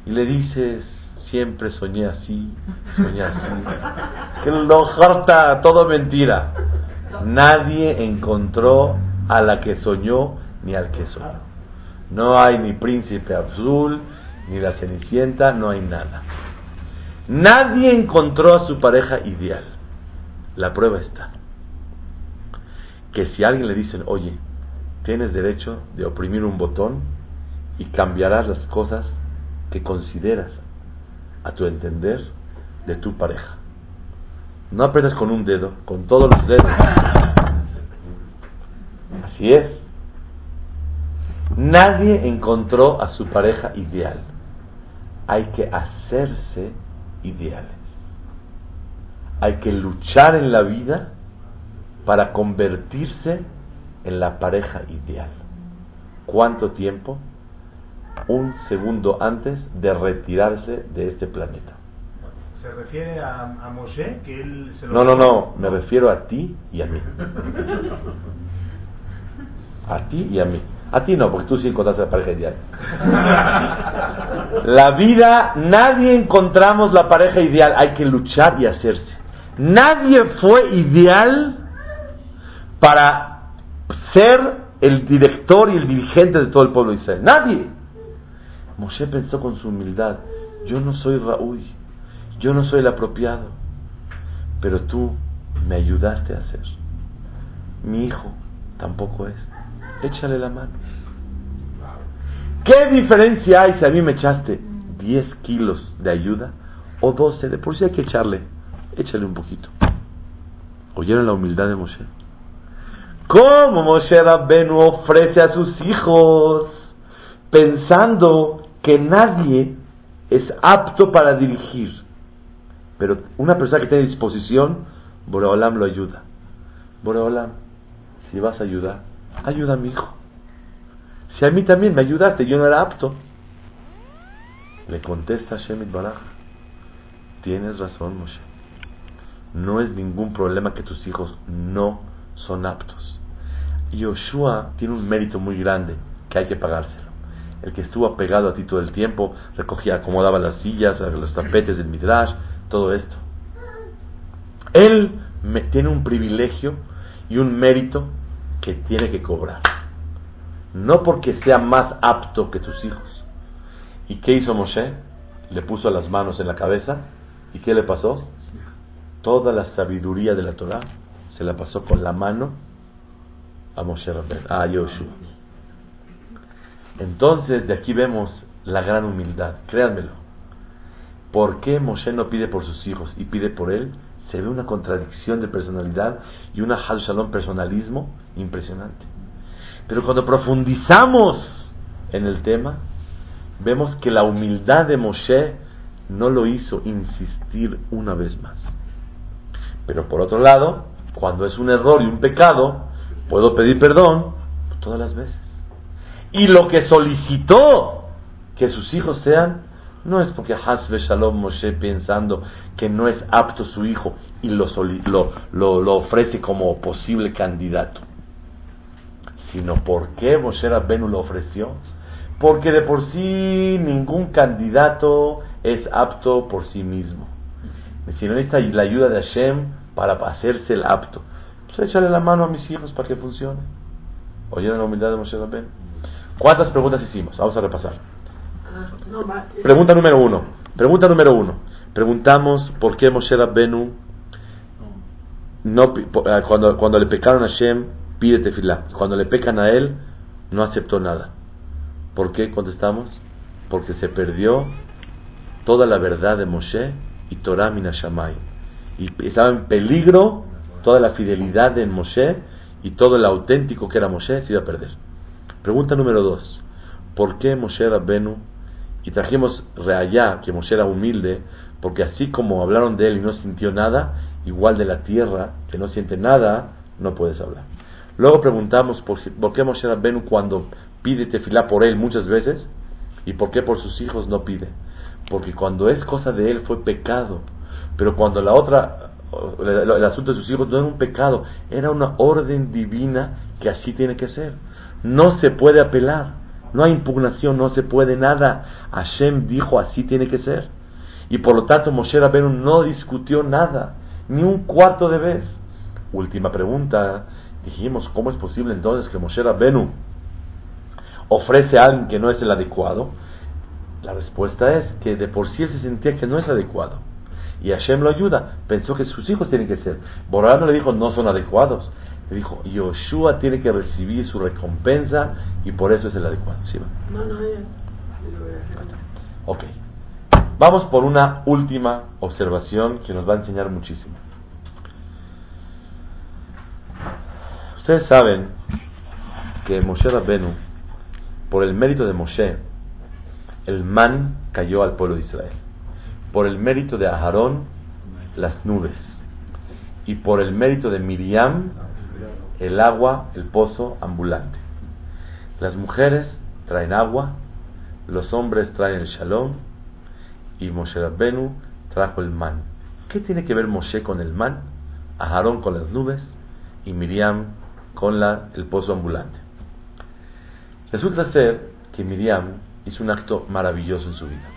Y le dices, siempre soñé así, soñé así. Que lo jarta, todo mentira. Nadie encontró a la que soñó ni al que soñó. No hay ni príncipe azul, ni la cenicienta, no hay nada. Nadie encontró a su pareja ideal. La prueba está. Que si a alguien le dicen, oye, tienes derecho de oprimir un botón y cambiarás las cosas que consideras a tu entender de tu pareja. No apretas con un dedo, con todos los dedos. Así es. Nadie encontró a su pareja ideal. Hay que hacerse ideales. Hay que luchar en la vida para convertirse en la pareja ideal. ¿Cuánto tiempo? Un segundo antes de retirarse de este planeta. ¿Se refiere a, a Moshe? Que él se lo No, no, no, me refiero a ti y a mí. A ti y a mí. A ti no, porque tú sí encontraste la pareja ideal. La vida, nadie encontramos la pareja ideal, hay que luchar y hacerse. Nadie fue ideal para ser el director y el dirigente de todo el pueblo de Israel. Nadie. Moshe pensó con su humildad, yo no soy Raúl, yo no soy el apropiado, pero tú me ayudaste a hacer. Mi hijo tampoco es. Échale la mano. ¿Qué diferencia hay si a mí me echaste 10 kilos de ayuda o 12? De por si hay que echarle, échale un poquito. ¿Oyeron la humildad de Moshe? ¿Cómo Moshe Rabbenu ofrece a sus hijos pensando que nadie es apto para dirigir? Pero una persona que tiene disposición, Boreolam lo ayuda. Boreolam, si vas a ayudar, ayuda a mi hijo. Si a mí también me ayudaste, yo no era apto. Le contesta Shemit Baraj, tienes razón Moshe. No es ningún problema que tus hijos no son aptos. Yoshua tiene un mérito muy grande que hay que pagárselo. El que estuvo apegado a ti todo el tiempo, recogía, acomodaba las sillas, los tapetes del midrash, todo esto. Él tiene un privilegio y un mérito que tiene que cobrar. No porque sea más apto que tus hijos. ¿Y qué hizo Moshe? Le puso las manos en la cabeza. ¿Y qué le pasó? Toda la sabiduría de la Torah se la pasó con la mano a Moshe a Yoshua. Entonces, de aquí vemos la gran humildad. Créanmelo. ¿Por qué Moshe no pide por sus hijos y pide por él? Se ve una contradicción de personalidad y una Hal Shalom personalismo impresionante. Pero cuando profundizamos en el tema, vemos que la humildad de Moshe no lo hizo insistir una vez más. Pero por otro lado, cuando es un error y un pecado, puedo pedir perdón todas las veces. Y lo que solicitó que sus hijos sean, no es porque Hasbe Shalom Moshe pensando que no es apto su hijo y lo, lo, lo, ofrece como posible candidato, sino porque Moshe Rabbenu lo ofreció. Porque de por sí ningún candidato es apto por sí mismo. Si no necesita la ayuda de Hashem para hacerse el apto. Pues échale la mano a mis hijos para que funcione. ¿Oyeron la humildad de Moshe Rabben? ¿Cuántas preguntas hicimos? Vamos a repasar. Pregunta número uno. Pregunta número uno. Preguntamos por qué Moshe Rabbenu no, eh, cuando, cuando le pecaron a Hashem pide tefilá. Cuando le pecan a él, no aceptó nada. ¿Por qué contestamos? Porque se perdió toda la verdad de Moshe y Torah Minashamay. Y estaba en peligro toda la fidelidad de Moshe y todo el auténtico que era Moshe se iba a perder. Pregunta número dos. ¿Por qué Moshe Rabbenu? Y trajimos reallá que Moshe era humilde, porque así como hablaron de él y no sintió nada, igual de la tierra, que no siente nada, no puedes hablar. Luego preguntamos por, qué Moshe Rabbenu cuando pide tefilá por él muchas veces, y por qué por sus hijos no pide. Porque cuando es cosa de él fue pecado, pero cuando la otra, el asunto de sus hijos no era un pecado, era una orden divina que así tiene que ser. No se puede apelar, no hay impugnación, no se puede nada. Hashem dijo así tiene que ser. Y por lo tanto Moshe Rabbeinu no discutió nada, ni un cuarto de vez. Última pregunta, dijimos, ¿cómo es posible entonces que Moshe Rabbeinu ofrece a alguien que no es el adecuado? La respuesta es que de por sí se sentía que no es adecuado. Y Hashem lo ayuda, pensó que sus hijos tienen que ser. Borrano le dijo, no son adecuados. Le dijo, Yoshua tiene que recibir su recompensa y por eso es el adecuado. ¿Sí, no, no, Ok. Vamos por una última observación que nos va a enseñar muchísimo. Ustedes saben que Moshe Rabbenu, por el mérito de Moshe, el man cayó al pueblo de Israel. Por el mérito de Aharón, las nubes. Y por el mérito de Miriam, el agua, el pozo ambulante. Las mujeres traen agua, los hombres traen el shalom y Moshe Rabbenu trajo el man. ¿Qué tiene que ver Moshe con el man? Aarón con las nubes y Miriam con el pozo ambulante. Resulta ser que Miriam hizo un acto maravilloso en su vida.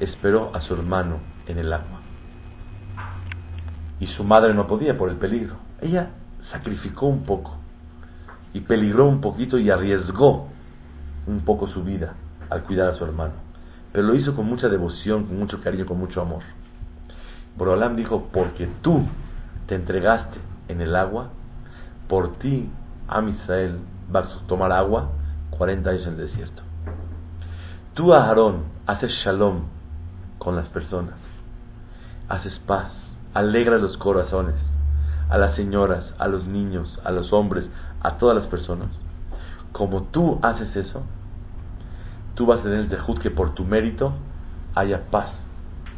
Esperó a su hermano en el agua. Y su madre no podía por el peligro. Ella sacrificó un poco y peligró un poquito y arriesgó un poco su vida al cuidar a su hermano. Pero lo hizo con mucha devoción, con mucho cariño, con mucho amor. Borolam dijo, porque tú te entregaste en el agua, por ti, Am Israel, vas a tomar agua 40 años en el desierto. Tú, Aarón, haces shalom con las personas, haces paz, alegra los corazones, a las señoras, a los niños, a los hombres, a todas las personas. Como tú haces eso, tú vas a tener el dejud que por tu mérito haya paz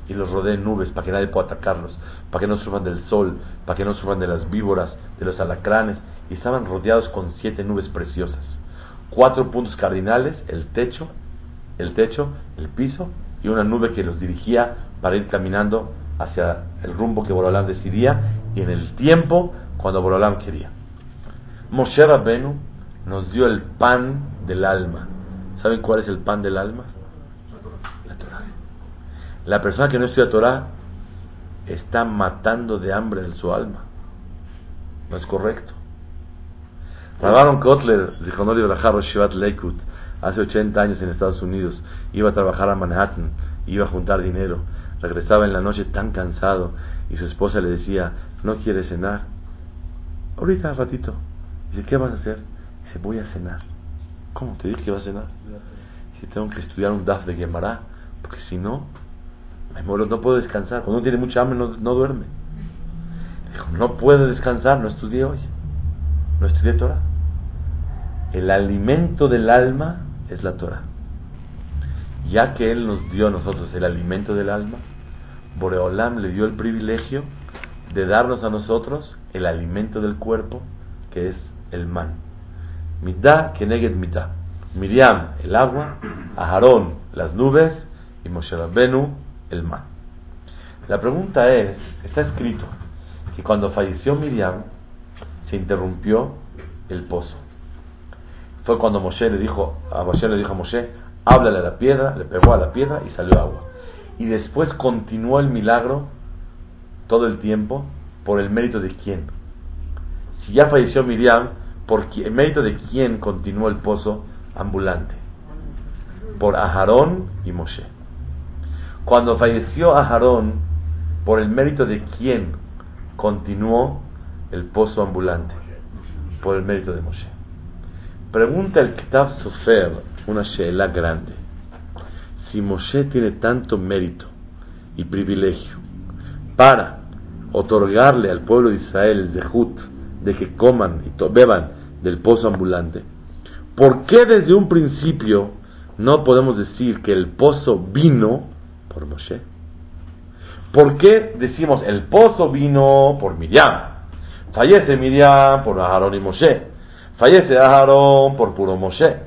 y los rodeen nubes para que nadie pueda atacarlos, para que no sufran del sol, para que no sufran de las víboras, de los alacranes, y estaban rodeados con siete nubes preciosas. Cuatro puntos cardinales, el techo, el techo, el piso y una nube que los dirigía para ir caminando hacia el rumbo que Borolam decidía y en el tiempo cuando Borolam quería. Moshe Rabbenu nos dio el pan del alma. ¿Saben cuál es el pan del alma? La Torah. La persona que no estudia Torah está matando de hambre en su alma. No es correcto. Rabaron Kotler, Leikut, hace 80 años en Estados Unidos, iba a trabajar a Manhattan, iba a juntar dinero, regresaba en la noche tan cansado y su esposa le decía, ¿no quiere cenar? Ahorita, ratito. Dice, ¿qué vas a hacer? Dice, voy a cenar. ¿Cómo te dije que vas a cenar? Dice, tengo que estudiar un DAF de Gemara, porque si no, me muero, no puedo descansar. Cuando uno tiene mucha hambre, no, no duerme. Dijo, no puedo descansar, no estudié hoy. No estudié Torah. El alimento del alma es la Torah. Ya que Él nos dio a nosotros el alimento del alma, Boreolam le dio el privilegio de darnos a nosotros el alimento del cuerpo, que es el man. Midah keneged midah. Miriam, el agua, Aharón, las nubes, y Moshe Rabbenu, el man. La pregunta es, está escrito que cuando falleció Miriam, se interrumpió el pozo fue cuando Moshe le dijo, a Moshe le dijo a Moshe, háblale a la piedra, le pegó a la piedra y salió agua. Y después continuó el milagro todo el tiempo por el mérito de quién. Si ya falleció Miriam, por el mérito de quién continuó el pozo ambulante. Por Aharón y Moshe. Cuando falleció Aharón, por el mérito de quién continuó el pozo ambulante. Por el mérito de Moshe. Pregunta el Kitab Sofer una sheela grande. Si Moshe tiene tanto mérito y privilegio para otorgarle al pueblo de Israel el dejut de que coman y beban del pozo ambulante, ¿por qué desde un principio no podemos decir que el pozo vino por Moshe? ¿Por qué decimos el pozo vino por Miriam? Fallece Miriam por Aarón y Moshe. Fallece Aarón por puro Moshe.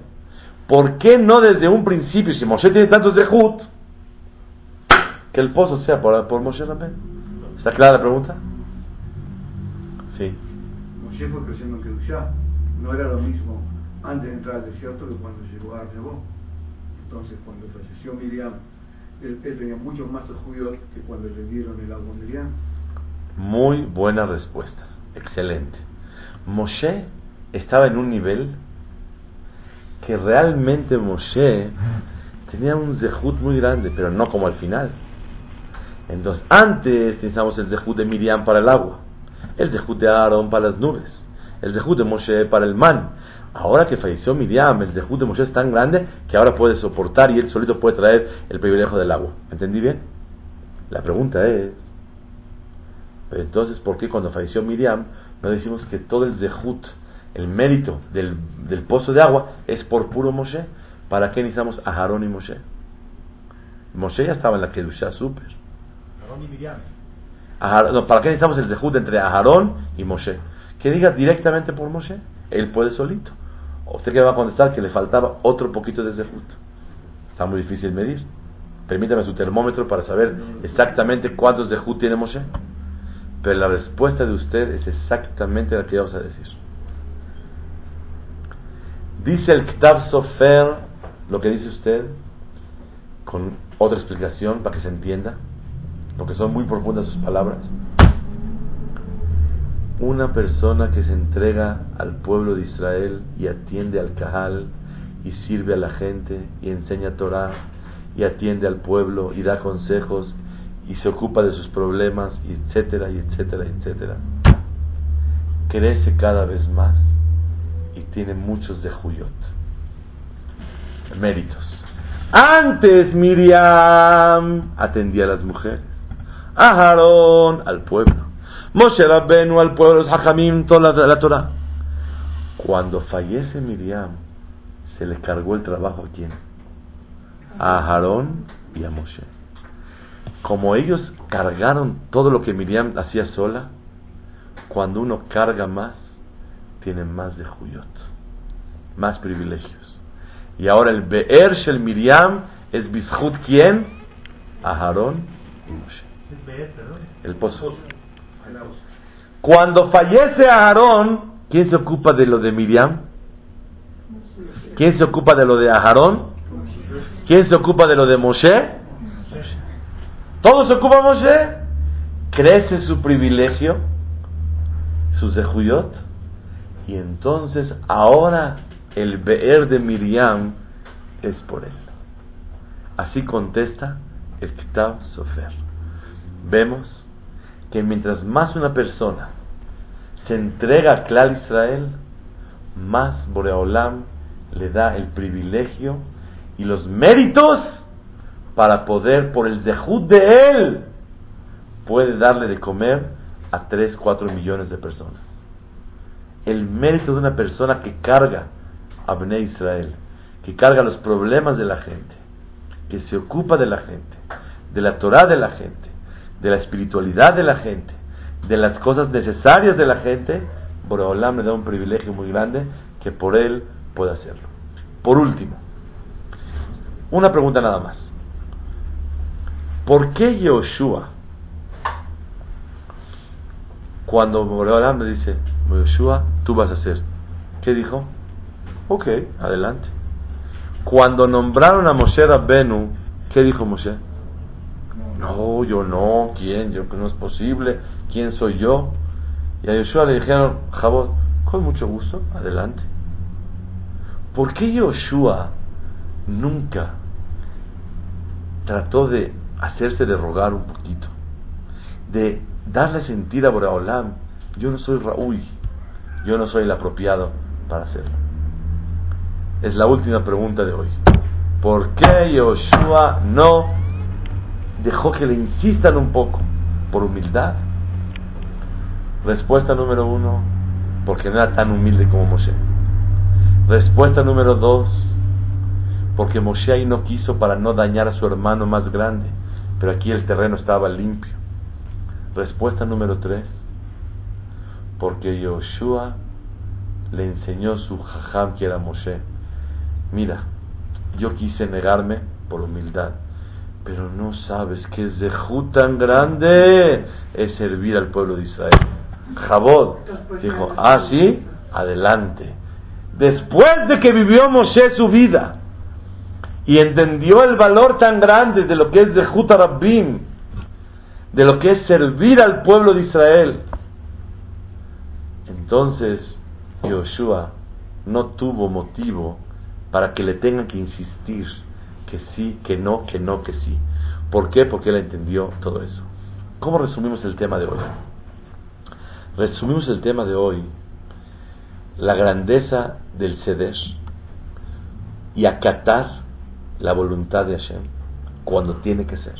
¿Por qué no desde un principio, si Moshe tiene tantos de Jud, que el pozo sea por, por Moshe también? ¿Está clara la pregunta? Sí. Moshe fue creciendo en Kedushá. No era lo mismo antes de entrar al desierto que cuando llegó a Nebo. Entonces, cuando falleció Miriam, él, tenía mucho más judíos que cuando le dieron el agua a Miriam. Muy buena respuesta. Excelente. Moshe estaba en un nivel que realmente Moshe tenía un zehut muy grande, pero no como al final. Entonces, antes pensamos el zehut de Miriam para el agua, el zehut de Aarón para las nubes, el zehut de Moshe para el man. Ahora que falleció Miriam, el zehut de Moshe es tan grande que ahora puede soportar y él solito puede traer el privilegio del agua. ¿Entendí bien? La pregunta es, entonces, ¿por qué cuando falleció Miriam no decimos que todo el zehut el mérito del, del, pozo de agua es por puro Moshe. ¿Para qué necesitamos a Aarón y Moshe? Moshe ya estaba en la Kedusha super. Aarón y Miriam. no, ¿Para qué necesitamos el dejud entre Aarón y Moshe? Que diga directamente por Moshe. Él puede solito. ¿Usted que va a contestar que le faltaba otro poquito de dejud? Está muy difícil medir. Permítame su termómetro para saber exactamente cuántos dejud tiene Moshe. Pero la respuesta de usted es exactamente la que vamos a decir. Dice el Ktab Sofer lo que dice usted con otra explicación para que se entienda, porque son muy profundas sus palabras. Una persona que se entrega al pueblo de Israel y atiende al Cajal y sirve a la gente y enseña Torah y atiende al pueblo y da consejos y se ocupa de sus problemas, y etcétera, y etcétera, etcétera. Crece cada vez más y tiene muchos de Juyot. Méritos. Antes Miriam atendía a las mujeres, a Aarón al pueblo, Moshe Rabbenu al pueblo, los toda la, Torah. Cuando fallece Miriam, se le cargó el trabajo a quién? A Aarón y a Moshe. Como ellos cargaron todo lo que Miriam hacía sola, cuando uno carga más, tiene más de Juyot, más privilegios. Y ahora el Be'er Shel Miriam es Bishut quién? Aharón y Moshe. El pozo. Cuando fallece Aharón, ¿quién se ocupa de lo de Miriam? ¿Quién se ocupa de lo de Aharón? ¿Quién se ocupa de lo de Moshe? ¿Todo se ocupa Moshe? Crece su privilegio, sus Juyot y entonces ahora el Be'er de Miriam es por él. Así contesta el Kitab Sofer. Vemos que mientras más una persona se entrega a Klal Israel, más Boreolam le da el privilegio y los méritos para poder, por el dejud de él, puede darle de comer a 3, 4 millones de personas. El mérito de una persona que carga a Bnei Israel, que carga los problemas de la gente, que se ocupa de la gente, de la Torah de la gente, de la espiritualidad de la gente, de las cosas necesarias de la gente, Boreolam le da un privilegio muy grande que por él puede hacerlo. Por último, una pregunta nada más. ¿Por qué Yoshua, cuando Boreolam le dice, Yoshua, tú vas a hacer, ¿qué dijo? Ok, adelante. Cuando nombraron a Moshe Rabbenu, ¿qué dijo Moshe? No, yo no, ¿quién? Yo que no es posible, ¿quién soy yo? Y a Yoshua le dijeron, Jabot, con mucho gusto, adelante. ¿Por qué Yoshua nunca trató de hacerse de rogar un poquito? De darle sentir a Boraholam, yo no soy Raúl, yo no soy el apropiado para hacerlo. Es la última pregunta de hoy. ¿Por qué Yoshua no dejó que le insistan un poco? Por humildad. Respuesta número uno, porque no era tan humilde como Moshe. Respuesta número dos, porque Moshe ahí no quiso para no dañar a su hermano más grande, pero aquí el terreno estaba limpio. Respuesta número tres, porque Yoshua le enseñó su jajam que era Moshe mira, yo quise negarme por humildad, pero no sabes que es de tan grande es servir al pueblo de Israel. Jabot dijo, ah, sí, adelante. Después de que vivió Moshe su vida y entendió el valor tan grande de lo que es de Rabbim, de lo que es servir al pueblo de Israel, entonces Yoshua no tuvo motivo para que le tengan que insistir que sí, que no, que no, que sí. ¿Por qué? Porque él entendió todo eso. ¿Cómo resumimos el tema de hoy? Resumimos el tema de hoy, la grandeza del ceder y acatar la voluntad de Hashem cuando tiene que ser.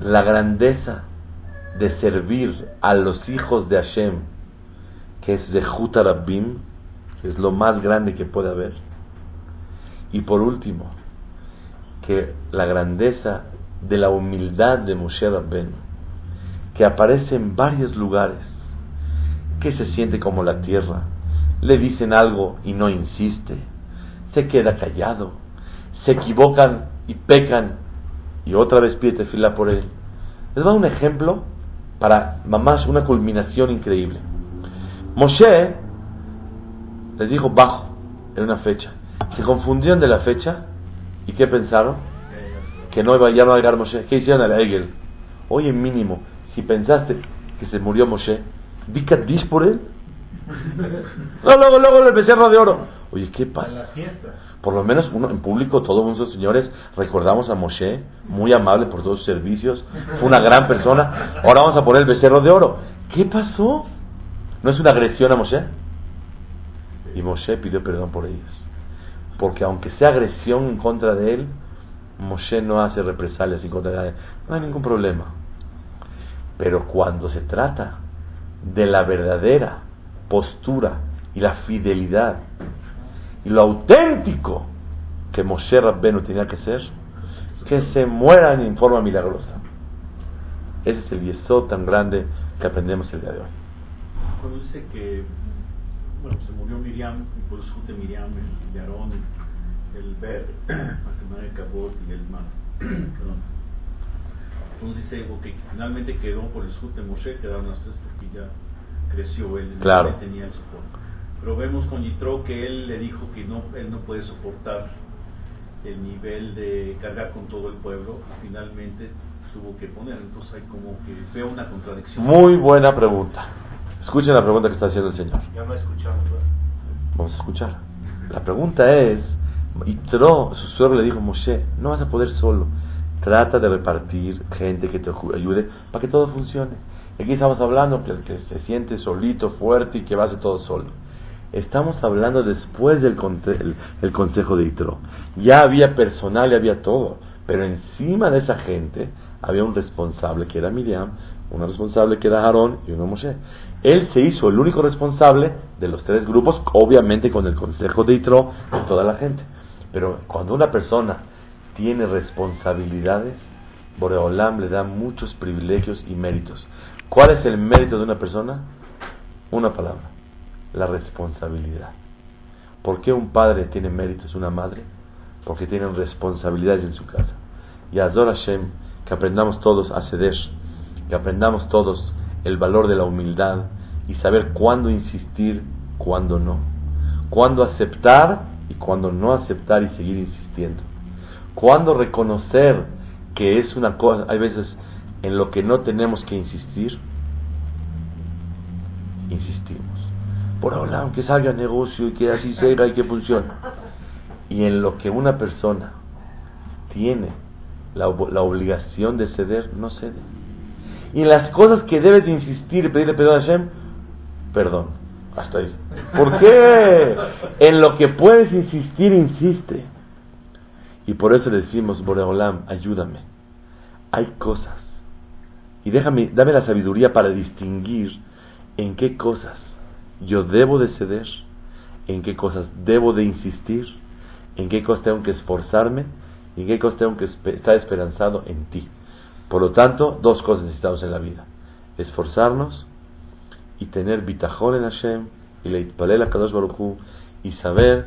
La grandeza de servir a los hijos de Hashem, que es de Rabbim, es lo más grande que puede haber. Y por último, que la grandeza de la humildad de Moshe Rabben, que aparece en varios lugares, que se siente como la tierra, le dicen algo y no insiste, se queda callado, se equivocan y pecan y otra vez pide fila por él. Les da un ejemplo para mamás, una culminación increíble. Moshe les dijo bajo en una fecha. Se confundieron de la fecha y ¿qué pensaron? Que no iba, ya no llegar Moshe. ¿Qué hicieron al Egel? Oye, mínimo, si pensaste que se murió Moshe, ¿di Kaddish por él? No, luego, luego el becerro de oro. Oye, ¿qué pasa? Por lo menos uno, en público, todos nuestros señores recordamos a Moshe, muy amable por todos sus servicios, fue una gran persona. Ahora vamos a poner el becerro de oro. ¿Qué pasó? ¿No es una agresión a Moshe? Y Moshe pidió perdón por ellos. Porque aunque sea agresión en contra de él, Moshe no hace represalias en contra de él. No hay ningún problema. Pero cuando se trata de la verdadera postura y la fidelidad y lo auténtico que Moshe Rabbenu tenía que ser, que se mueran en forma milagrosa. Ese es el yesod tan grande que aprendemos el día de hoy. Que bueno, se murió Miriam, y por eso de Miriam, el de Aarón, el Ber, el Cabot y el. Perdón. Entonces dice que finalmente quedó por el sud de Moshe, quedaron las tres porque ya creció él, Claro. él tenía el soporte. Pero vemos con Yitro que él le dijo que no, él no puede soportar el nivel de cargar con todo el pueblo y finalmente tuvo que poner. Entonces hay como que veo una contradicción. Muy buena pregunta. Escuchen la pregunta que está haciendo el Señor. Ya no escuchamos. Vamos a escuchar. La pregunta es, Yitro, su suegro le dijo, Moshe, no vas a poder solo. Trata de repartir gente que te ayude para que todo funcione. Aquí estamos hablando que el que se siente solito, fuerte y que va a hacer todo solo. Estamos hablando después del conte- el, el consejo de Yitro. Ya había personal y había todo. Pero encima de esa gente había un responsable que era Miriam, una responsable que era Aarón y uno Moshe. Él se hizo el único responsable de los tres grupos, obviamente con el consejo de Yitro y toda la gente. Pero cuando una persona tiene responsabilidades, Boreolam le da muchos privilegios y méritos. ¿Cuál es el mérito de una persona? Una palabra, la responsabilidad. ¿Por qué un padre tiene méritos, una madre? Porque tienen responsabilidades en su casa. Y Azor Hashem, que aprendamos todos a ceder, que aprendamos todos el valor de la humildad y saber cuándo insistir, cuándo no. Cuándo aceptar y cuándo no aceptar y seguir insistiendo. Cuándo reconocer que es una cosa, hay veces en lo que no tenemos que insistir, insistimos. Por ahora, aunque salga negocio y que así sea y que funcione. Y en lo que una persona tiene la, la obligación de ceder, no cede. Y en las cosas que debes de insistir y pedirle perdón a Hashem, perdón. Hasta ahí. ¿Por qué? En lo que puedes insistir, insiste. Y por eso decimos, Boreolam, ayúdame. Hay cosas. Y déjame, dame la sabiduría para distinguir en qué cosas yo debo de ceder, en qué cosas debo de insistir, en qué cosas tengo que esforzarme cosas tengo que estar esperanzado en ti. Por lo tanto, dos cosas necesitamos en la vida. Esforzarnos y tener bitajón en Hashem y leitpalel a Kadosh Baruj Hu, y saber